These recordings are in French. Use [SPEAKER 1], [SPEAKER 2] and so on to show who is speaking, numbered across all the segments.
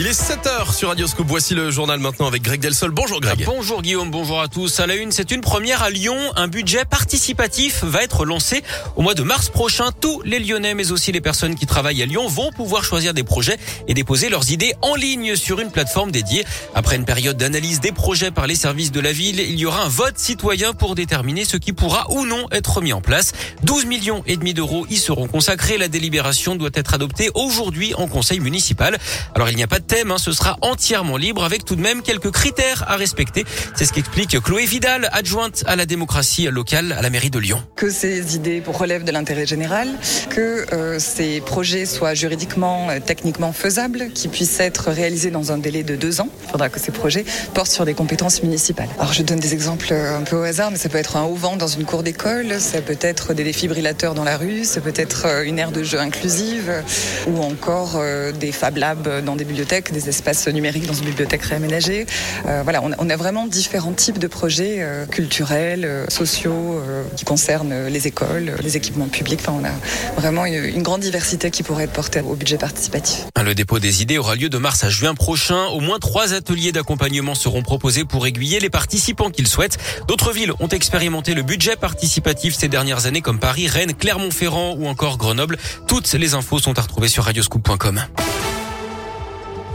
[SPEAKER 1] Il est 7h sur Radioscope. Voici le journal maintenant avec Greg Delsol. Bonjour Greg.
[SPEAKER 2] Bonjour Guillaume, bonjour à tous. À la une, c'est une première à Lyon. Un budget participatif va être lancé au mois de mars prochain. Tous les Lyonnais, mais aussi les personnes qui travaillent à Lyon, vont pouvoir choisir des projets et déposer leurs idées en ligne sur une plateforme dédiée. Après une période d'analyse des projets par les services de la ville, il y aura un vote citoyen pour déterminer ce qui pourra ou non être mis en place. 12 millions et demi d'euros y seront consacrés. La délibération doit être adoptée aujourd'hui en conseil municipal. Alors il n'y a pas de thème, hein, ce sera entièrement libre avec tout de même quelques critères à respecter. C'est ce qu'explique Chloé Vidal, adjointe à la démocratie locale à la mairie de Lyon.
[SPEAKER 3] Que ces idées relèvent de l'intérêt général, que euh, ces projets soient juridiquement, euh, techniquement faisables, qu'ils puissent être réalisés dans un délai de deux ans. Il faudra que ces projets portent sur des compétences municipales. Alors je donne des exemples euh, un peu au hasard, mais ça peut être un haut-vent dans une cour d'école, ça peut être des défibrillateurs dans la rue, ça peut être une aire de jeu inclusive ou encore des Fab Labs dans des bibliothèques, des espaces numériques dans une bibliothèque réaménagée. Euh, voilà, on, a vraiment différents types de projets euh, culturels, euh, sociaux, qui concernent les écoles, les équipements publics. Enfin, on a vraiment une, grande diversité qui pourrait être portée au budget participatif.
[SPEAKER 2] Le dépôt des idées aura lieu de mars à juin prochain. Au moins trois ateliers d'accompagnement seront proposés pour aiguiller les participants qu'ils souhaitent. D'autres villes ont expérimenté le budget participatif ces dernières années comme Paris, Rennes, Clermont-Ferrand ou encore Grenoble. Toutes les infos sont à retrouver sur radioscoop.com.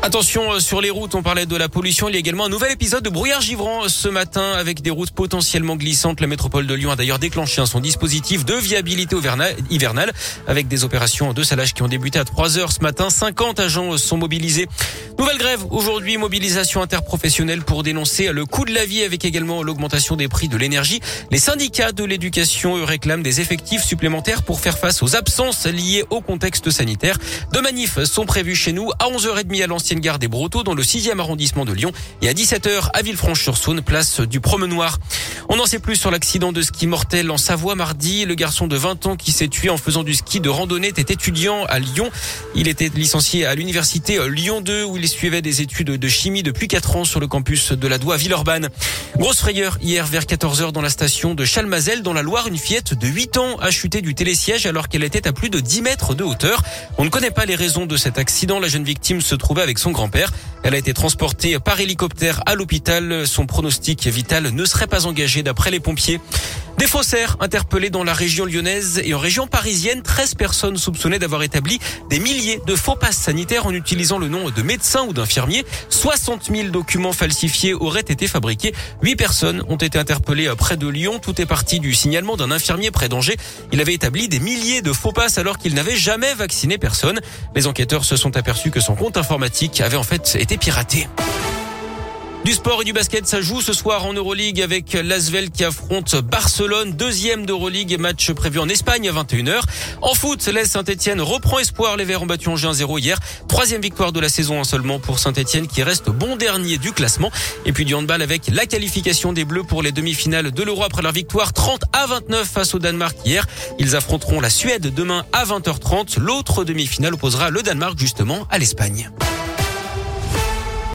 [SPEAKER 2] Attention euh, sur les routes, on parlait de la pollution. Il y a également un nouvel épisode de brouillard givrant ce matin avec des routes potentiellement glissantes. La métropole de Lyon a d'ailleurs déclenché son dispositif de viabilité hivernale avec des opérations de salage qui ont débuté à 3 heures ce matin. 50 agents sont mobilisés. Nouvelle grève aujourd'hui, mobilisation interprofessionnelle pour dénoncer le coût de la vie avec également l'augmentation des prix de l'énergie. Les syndicats de l'éducation réclament des effectifs supplémentaires pour faire face aux absences liées au contexte sanitaire. Deux manifs sont prévus chez nous à 11h30 à l'ancienne gare des Brotteaux dans le 6e arrondissement de Lyon et à 17h à Villefranche-sur-Saône, place du Promenoir. On n'en sait plus sur l'accident de ski mortel en Savoie mardi. Le garçon de 20 ans qui s'est tué en faisant du ski de randonnée était étudiant à Lyon. Il était licencié à l'université Lyon 2 où il suivait des études de chimie depuis 4 ans sur le campus de la Doua Villeurbanne. Grosse frayeur hier vers 14h dans la station de Chalmazel dans la Loire. Une fillette de 8 ans a chuté du télésiège alors qu'elle était à plus de 10 mètres de hauteur. On ne connaît pas les raisons de cet accident. La jeune victime se trouvait avec son grand-père. Elle a été transportée par hélicoptère à l'hôpital. Son pronostic vital ne serait pas engagé d'après les pompiers. Des faussaires interpellés dans la région lyonnaise et en région parisienne. 13 personnes soupçonnées d'avoir établi des milliers de faux passes sanitaires en utilisant le nom de médecin ou d'infirmier. 60 000 documents falsifiés auraient été fabriqués. 8 personnes ont été interpellées près de Lyon. Tout est parti du signalement d'un infirmier près d'Angers. Il avait établi des milliers de faux passes alors qu'il n'avait jamais vacciné personne. Les enquêteurs se sont aperçus que son compte informatique avait en fait été piraté. Du sport et du basket, ça joue ce soir en Euroleague avec l'Asvel qui affronte Barcelone, deuxième d'Euroleague, match prévu en Espagne à 21h. En foot, l'Est Saint-Etienne reprend espoir. Les Verts ont battu Angers 1-0 hier. Troisième victoire de la saison en seulement pour Saint-Etienne qui reste bon dernier du classement. Et puis du handball avec la qualification des Bleus pour les demi-finales de l'Euro après leur victoire 30 à 29 face au Danemark hier. Ils affronteront la Suède demain à 20h30. L'autre demi-finale opposera le Danemark justement à l'Espagne.